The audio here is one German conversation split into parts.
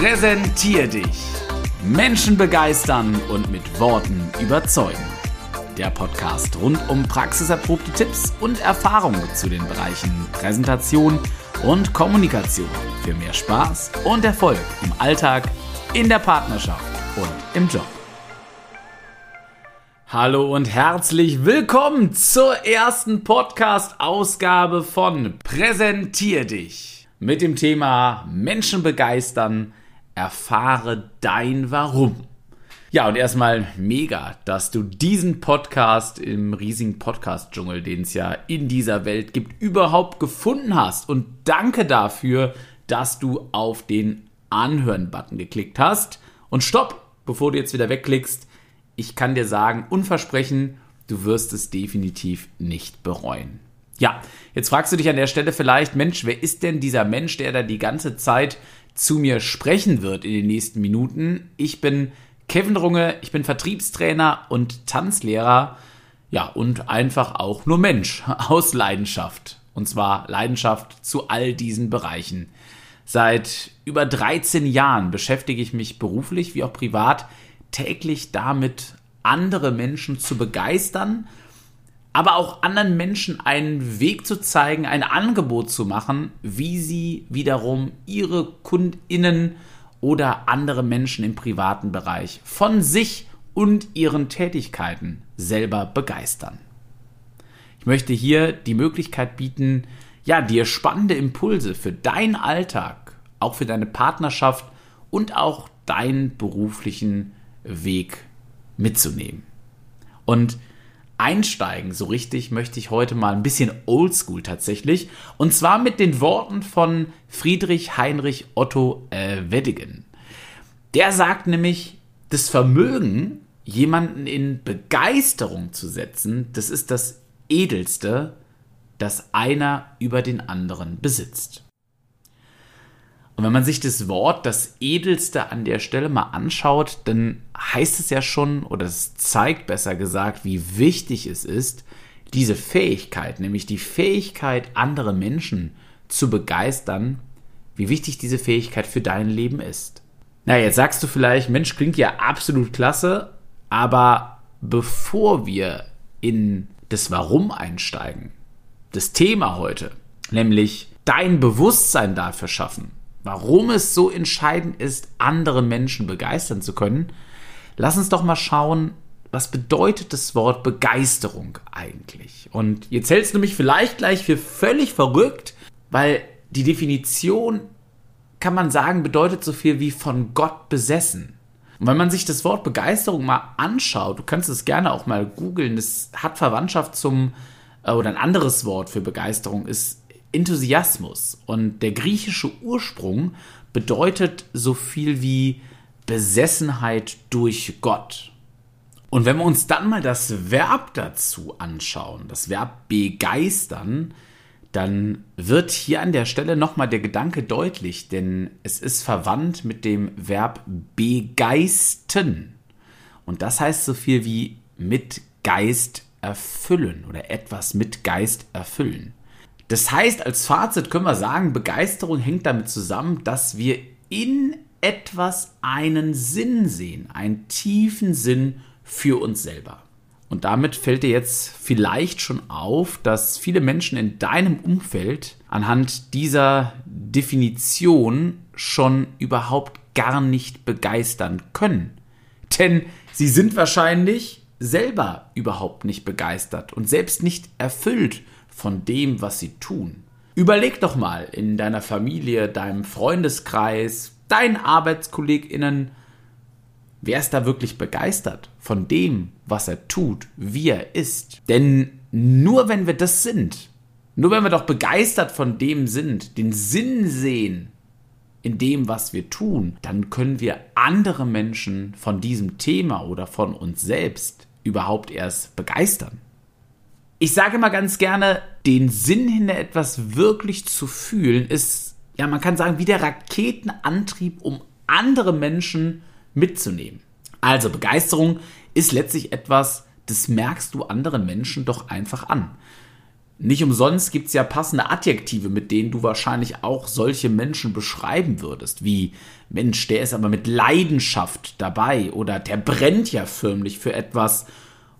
Präsentier dich. Menschen begeistern und mit Worten überzeugen. Der Podcast rund um praxiserprobte Tipps und Erfahrungen zu den Bereichen Präsentation und Kommunikation für mehr Spaß und Erfolg im Alltag, in der Partnerschaft und im Job. Hallo und herzlich willkommen zur ersten Podcast-Ausgabe von Präsentier dich mit dem Thema Menschen begeistern, erfahre dein Warum. Ja, und erstmal mega, dass du diesen Podcast im riesigen Podcast-Dschungel, den es ja in dieser Welt gibt, überhaupt gefunden hast. Und danke dafür, dass du auf den Anhören-Button geklickt hast. Und stopp, bevor du jetzt wieder wegklickst ich kann dir sagen und versprechen, du wirst es definitiv nicht bereuen. Ja, jetzt fragst du dich an der Stelle vielleicht, Mensch, wer ist denn dieser Mensch, der da die ganze Zeit zu mir sprechen wird in den nächsten Minuten? Ich bin Kevin Runge, ich bin Vertriebstrainer und Tanzlehrer. Ja, und einfach auch nur Mensch aus Leidenschaft. Und zwar Leidenschaft zu all diesen Bereichen. Seit über 13 Jahren beschäftige ich mich beruflich wie auch privat täglich damit, andere Menschen zu begeistern, aber auch anderen Menschen einen Weg zu zeigen, ein Angebot zu machen, wie sie wiederum ihre Kundinnen oder andere Menschen im privaten Bereich von sich und ihren Tätigkeiten selber begeistern. Ich möchte hier die Möglichkeit bieten, ja, dir spannende Impulse für deinen Alltag, auch für deine Partnerschaft und auch deinen beruflichen Weg mitzunehmen. Und einsteigen, so richtig, möchte ich heute mal ein bisschen oldschool tatsächlich. Und zwar mit den Worten von Friedrich Heinrich Otto äh, Weddigen. Der sagt nämlich, das Vermögen, jemanden in Begeisterung zu setzen, das ist das Edelste, das einer über den anderen besitzt. Und wenn man sich das Wort, das Edelste an der Stelle mal anschaut, dann heißt es ja schon, oder es zeigt besser gesagt, wie wichtig es ist, diese Fähigkeit, nämlich die Fähigkeit, andere Menschen zu begeistern, wie wichtig diese Fähigkeit für dein Leben ist. Na, jetzt sagst du vielleicht, Mensch, klingt ja absolut klasse, aber bevor wir in das Warum einsteigen, das Thema heute, nämlich dein Bewusstsein dafür schaffen, warum es so entscheidend ist, andere Menschen begeistern zu können, lass uns doch mal schauen, was bedeutet das Wort Begeisterung eigentlich? Und jetzt hältst du mich vielleicht gleich für völlig verrückt, weil die Definition, kann man sagen, bedeutet so viel wie von Gott besessen. Und wenn man sich das Wort Begeisterung mal anschaut, du kannst es gerne auch mal googeln, das hat Verwandtschaft zum, äh, oder ein anderes Wort für Begeisterung ist Enthusiasmus. Und der griechische Ursprung bedeutet so viel wie Besessenheit durch Gott. Und wenn wir uns dann mal das Verb dazu anschauen, das Verb begeistern, dann wird hier an der Stelle nochmal der Gedanke deutlich, denn es ist verwandt mit dem Verb begeisten. Und das heißt so viel wie mit Geist erfüllen oder etwas mit Geist erfüllen. Das heißt, als Fazit können wir sagen, Begeisterung hängt damit zusammen, dass wir in etwas einen Sinn sehen, einen tiefen Sinn für uns selber. Und damit fällt dir jetzt vielleicht schon auf, dass viele Menschen in deinem Umfeld anhand dieser Definition schon überhaupt gar nicht begeistern können. Denn sie sind wahrscheinlich selber überhaupt nicht begeistert und selbst nicht erfüllt von dem, was sie tun. Überleg doch mal in deiner Familie, deinem Freundeskreis, deinen ArbeitskollegInnen, wer ist da wirklich begeistert von dem, was er tut, wie er ist? Denn nur wenn wir das sind, nur wenn wir doch begeistert von dem sind, den Sinn sehen in dem, was wir tun, dann können wir andere Menschen von diesem Thema oder von uns selbst überhaupt erst begeistern. Ich sage mal ganz gerne, den Sinn hinter etwas wirklich zu fühlen, ist, ja, man kann sagen, wie der Raketenantrieb, um andere Menschen mitzunehmen. Also Begeisterung ist letztlich etwas, das merkst du anderen Menschen doch einfach an. Nicht umsonst gibt es ja passende Adjektive, mit denen du wahrscheinlich auch solche Menschen beschreiben würdest, wie Mensch, der ist aber mit Leidenschaft dabei oder der brennt ja förmlich für etwas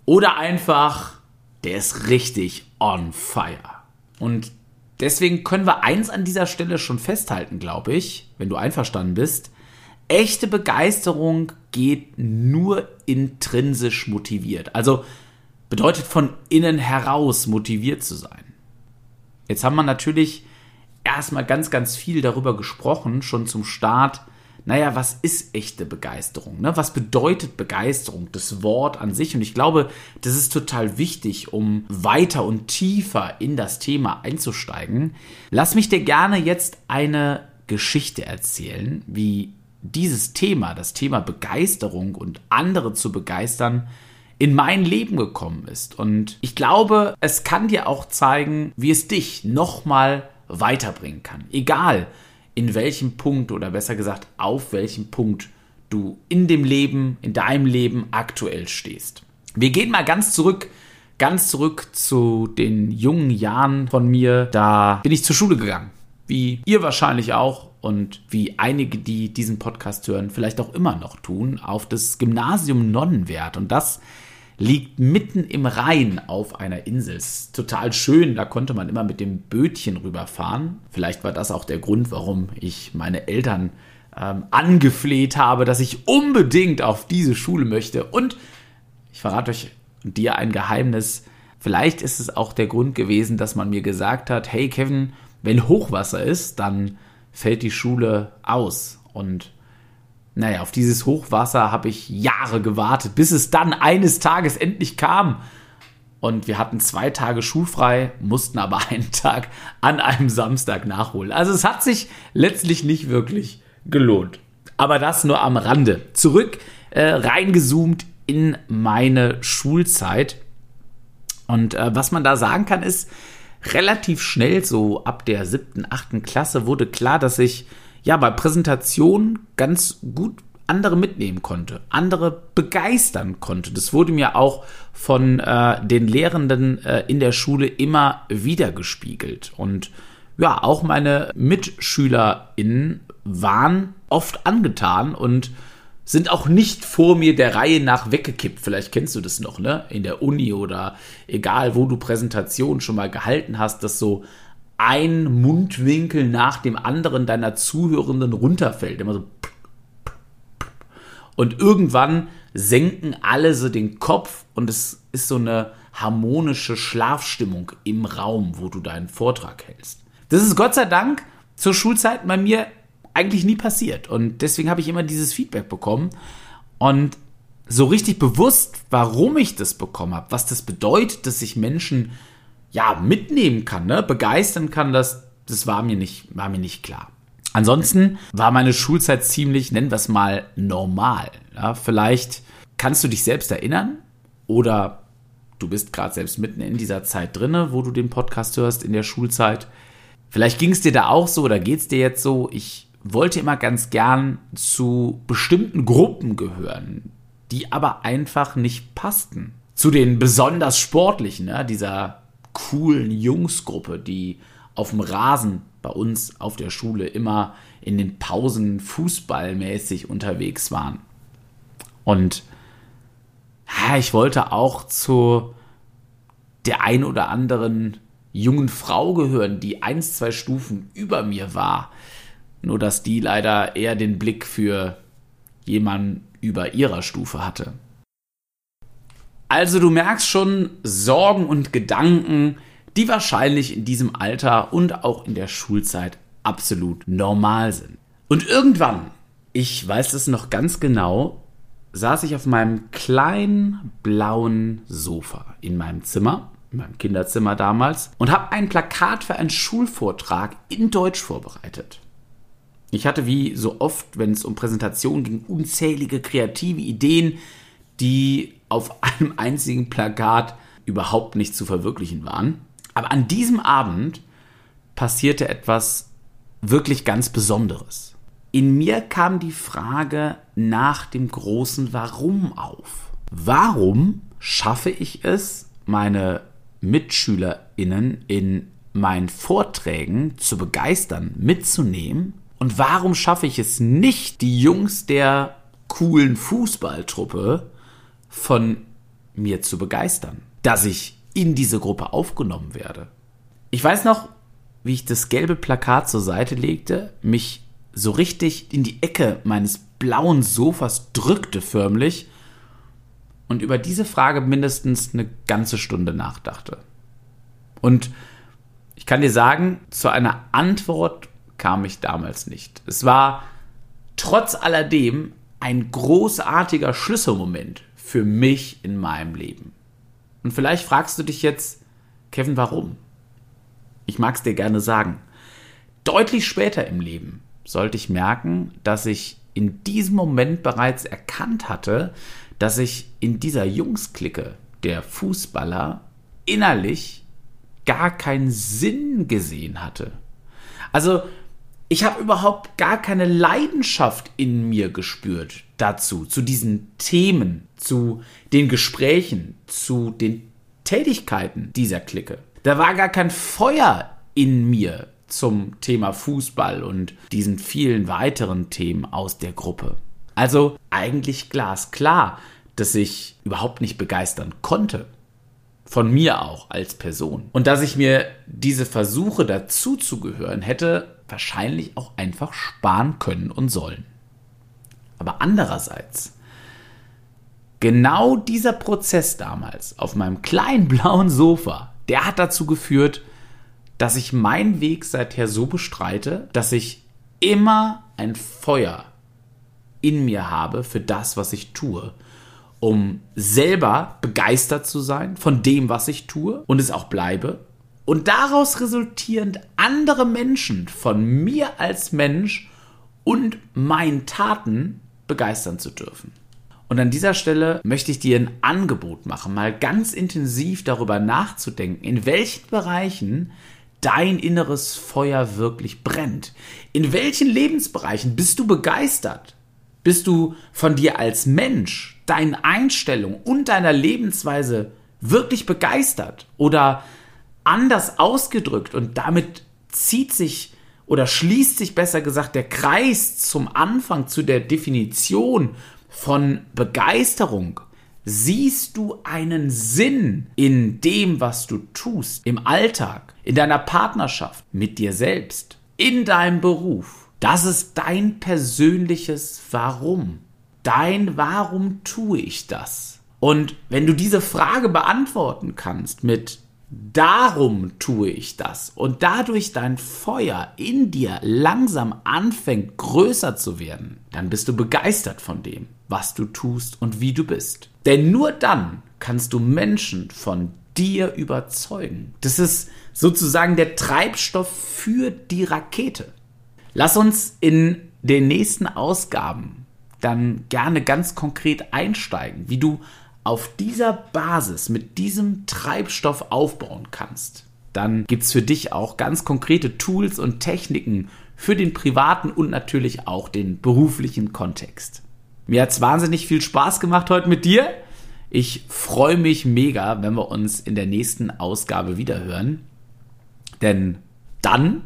oder einfach, der ist richtig on fire. Und deswegen können wir eins an dieser Stelle schon festhalten, glaube ich, wenn du einverstanden bist. Echte Begeisterung geht nur intrinsisch motiviert. Also bedeutet von innen heraus motiviert zu sein. Jetzt haben wir natürlich erstmal ganz, ganz viel darüber gesprochen, schon zum Start. Naja, was ist echte Begeisterung? Ne? Was bedeutet Begeisterung? Das Wort an sich. Und ich glaube, das ist total wichtig, um weiter und tiefer in das Thema einzusteigen. Lass mich dir gerne jetzt eine Geschichte erzählen, wie dieses Thema, das Thema Begeisterung und andere zu begeistern, in mein Leben gekommen ist. Und ich glaube, es kann dir auch zeigen, wie es dich nochmal weiterbringen kann. Egal in welchem Punkt oder besser gesagt auf welchem Punkt du in dem Leben, in deinem Leben aktuell stehst. Wir gehen mal ganz zurück, ganz zurück zu den jungen Jahren von mir. Da bin ich zur Schule gegangen. Wie ihr wahrscheinlich auch und wie einige, die diesen Podcast hören, vielleicht auch immer noch tun, auf das Gymnasium Nonnenwert. Und das liegt mitten im Rhein auf einer Insel. Ist total schön, da konnte man immer mit dem Bötchen rüberfahren. Vielleicht war das auch der Grund, warum ich meine Eltern ähm, angefleht habe, dass ich unbedingt auf diese Schule möchte. Und ich verrate euch dir ein Geheimnis. Vielleicht ist es auch der Grund gewesen, dass man mir gesagt hat, hey Kevin, wenn Hochwasser ist, dann fällt die Schule aus. Und naja, auf dieses Hochwasser habe ich Jahre gewartet, bis es dann eines Tages endlich kam. Und wir hatten zwei Tage schulfrei, mussten aber einen Tag an einem Samstag nachholen. Also es hat sich letztlich nicht wirklich gelohnt. Aber das nur am Rande. Zurück äh, reingezoomt in meine Schulzeit. Und äh, was man da sagen kann, ist, relativ schnell, so ab der siebten, achten Klasse, wurde klar, dass ich ja bei Präsentationen ganz gut andere mitnehmen konnte, andere begeistern konnte. Das wurde mir auch von äh, den Lehrenden äh, in der Schule immer wieder gespiegelt. Und ja, auch meine MitschülerInnen waren oft angetan und sind auch nicht vor mir der Reihe nach weggekippt. Vielleicht kennst du das noch, ne? In der Uni oder egal, wo du Präsentationen schon mal gehalten hast, dass so ein Mundwinkel nach dem anderen deiner Zuhörenden runterfällt. Immer so. Und irgendwann senken alle so den Kopf und es ist so eine harmonische Schlafstimmung im Raum, wo du deinen Vortrag hältst. Das ist Gott sei Dank zur Schulzeit bei mir eigentlich nie passiert. Und deswegen habe ich immer dieses Feedback bekommen. Und so richtig bewusst, warum ich das bekommen habe, was das bedeutet, dass sich Menschen ja, mitnehmen kann, ne? begeistern kann, das, das war, mir nicht, war mir nicht klar. Ansonsten war meine Schulzeit ziemlich, nennen wir es mal, normal. Ja? Vielleicht kannst du dich selbst erinnern oder du bist gerade selbst mitten in dieser Zeit drinne, wo du den Podcast hörst in der Schulzeit. Vielleicht ging es dir da auch so oder geht es dir jetzt so? Ich wollte immer ganz gern zu bestimmten Gruppen gehören, die aber einfach nicht passten. Zu den besonders sportlichen, ne? dieser coolen Jungsgruppe, die auf dem Rasen bei uns auf der Schule immer in den Pausen fußballmäßig unterwegs waren. Und ja, ich wollte auch zu der ein oder anderen jungen Frau gehören, die eins, zwei Stufen über mir war. Nur dass die leider eher den Blick für jemanden über ihrer Stufe hatte. Also du merkst schon Sorgen und Gedanken, die wahrscheinlich in diesem Alter und auch in der Schulzeit absolut normal sind. Und irgendwann, ich weiß es noch ganz genau, saß ich auf meinem kleinen blauen Sofa in meinem Zimmer, in meinem Kinderzimmer damals, und habe ein Plakat für einen Schulvortrag in Deutsch vorbereitet. Ich hatte wie so oft, wenn es um Präsentationen ging, unzählige kreative Ideen, die auf einem einzigen Plakat überhaupt nicht zu verwirklichen waren. Aber an diesem Abend passierte etwas wirklich ganz Besonderes. In mir kam die Frage nach dem großen Warum auf. Warum schaffe ich es, meine MitschülerInnen in meinen Vorträgen zu begeistern, mitzunehmen? Und warum schaffe ich es nicht, die Jungs der coolen Fußballtruppe von mir zu begeistern? Dass ich in diese Gruppe aufgenommen werde. Ich weiß noch, wie ich das gelbe Plakat zur Seite legte, mich so richtig in die Ecke meines blauen Sofas drückte förmlich und über diese Frage mindestens eine ganze Stunde nachdachte. Und ich kann dir sagen, zu einer Antwort kam ich damals nicht. Es war trotz alledem ein großartiger Schlüsselmoment für mich in meinem Leben. Und vielleicht fragst du dich jetzt, Kevin, warum? Ich mag es dir gerne sagen. Deutlich später im Leben sollte ich merken, dass ich in diesem Moment bereits erkannt hatte, dass ich in dieser Jungsklicke der Fußballer innerlich gar keinen Sinn gesehen hatte. Also ich habe überhaupt gar keine Leidenschaft in mir gespürt dazu, zu diesen Themen, zu den Gesprächen, zu den Tätigkeiten dieser Clique. Da war gar kein Feuer in mir zum Thema Fußball und diesen vielen weiteren Themen aus der Gruppe. Also eigentlich glasklar, dass ich überhaupt nicht begeistern konnte. Von mir auch als Person. Und dass ich mir diese Versuche dazuzugehören hätte wahrscheinlich auch einfach sparen können und sollen. Aber andererseits, genau dieser Prozess damals auf meinem kleinen blauen Sofa, der hat dazu geführt, dass ich meinen Weg seither so bestreite, dass ich immer ein Feuer in mir habe für das, was ich tue, um selber begeistert zu sein von dem, was ich tue und es auch bleibe. Und daraus resultierend andere Menschen von mir als Mensch und meinen Taten begeistern zu dürfen. Und an dieser Stelle möchte ich dir ein Angebot machen, mal ganz intensiv darüber nachzudenken, in welchen Bereichen dein inneres Feuer wirklich brennt. In welchen Lebensbereichen bist du begeistert? Bist du von dir als Mensch, deinen Einstellungen und deiner Lebensweise wirklich begeistert? Oder anders ausgedrückt und damit zieht sich oder schließt sich besser gesagt der Kreis zum Anfang zu der Definition von Begeisterung. Siehst du einen Sinn in dem, was du tust, im Alltag, in deiner Partnerschaft, mit dir selbst, in deinem Beruf? Das ist dein persönliches Warum. Dein Warum tue ich das? Und wenn du diese Frage beantworten kannst mit Darum tue ich das und dadurch dein Feuer in dir langsam anfängt größer zu werden, dann bist du begeistert von dem, was du tust und wie du bist. Denn nur dann kannst du Menschen von dir überzeugen. Das ist sozusagen der Treibstoff für die Rakete. Lass uns in den nächsten Ausgaben dann gerne ganz konkret einsteigen, wie du auf dieser Basis, mit diesem Treibstoff aufbauen kannst, dann gibt es für dich auch ganz konkrete Tools und Techniken für den privaten und natürlich auch den beruflichen Kontext. Mir hat es wahnsinnig viel Spaß gemacht heute mit dir. Ich freue mich mega, wenn wir uns in der nächsten Ausgabe wiederhören. Denn dann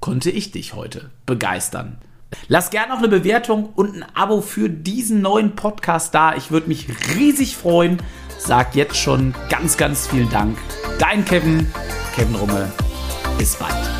konnte ich dich heute begeistern. Lass gerne noch eine Bewertung und ein Abo für diesen neuen Podcast da. Ich würde mich riesig freuen. Sag jetzt schon ganz, ganz vielen Dank. Dein Kevin, Kevin Rumme. Bis bald.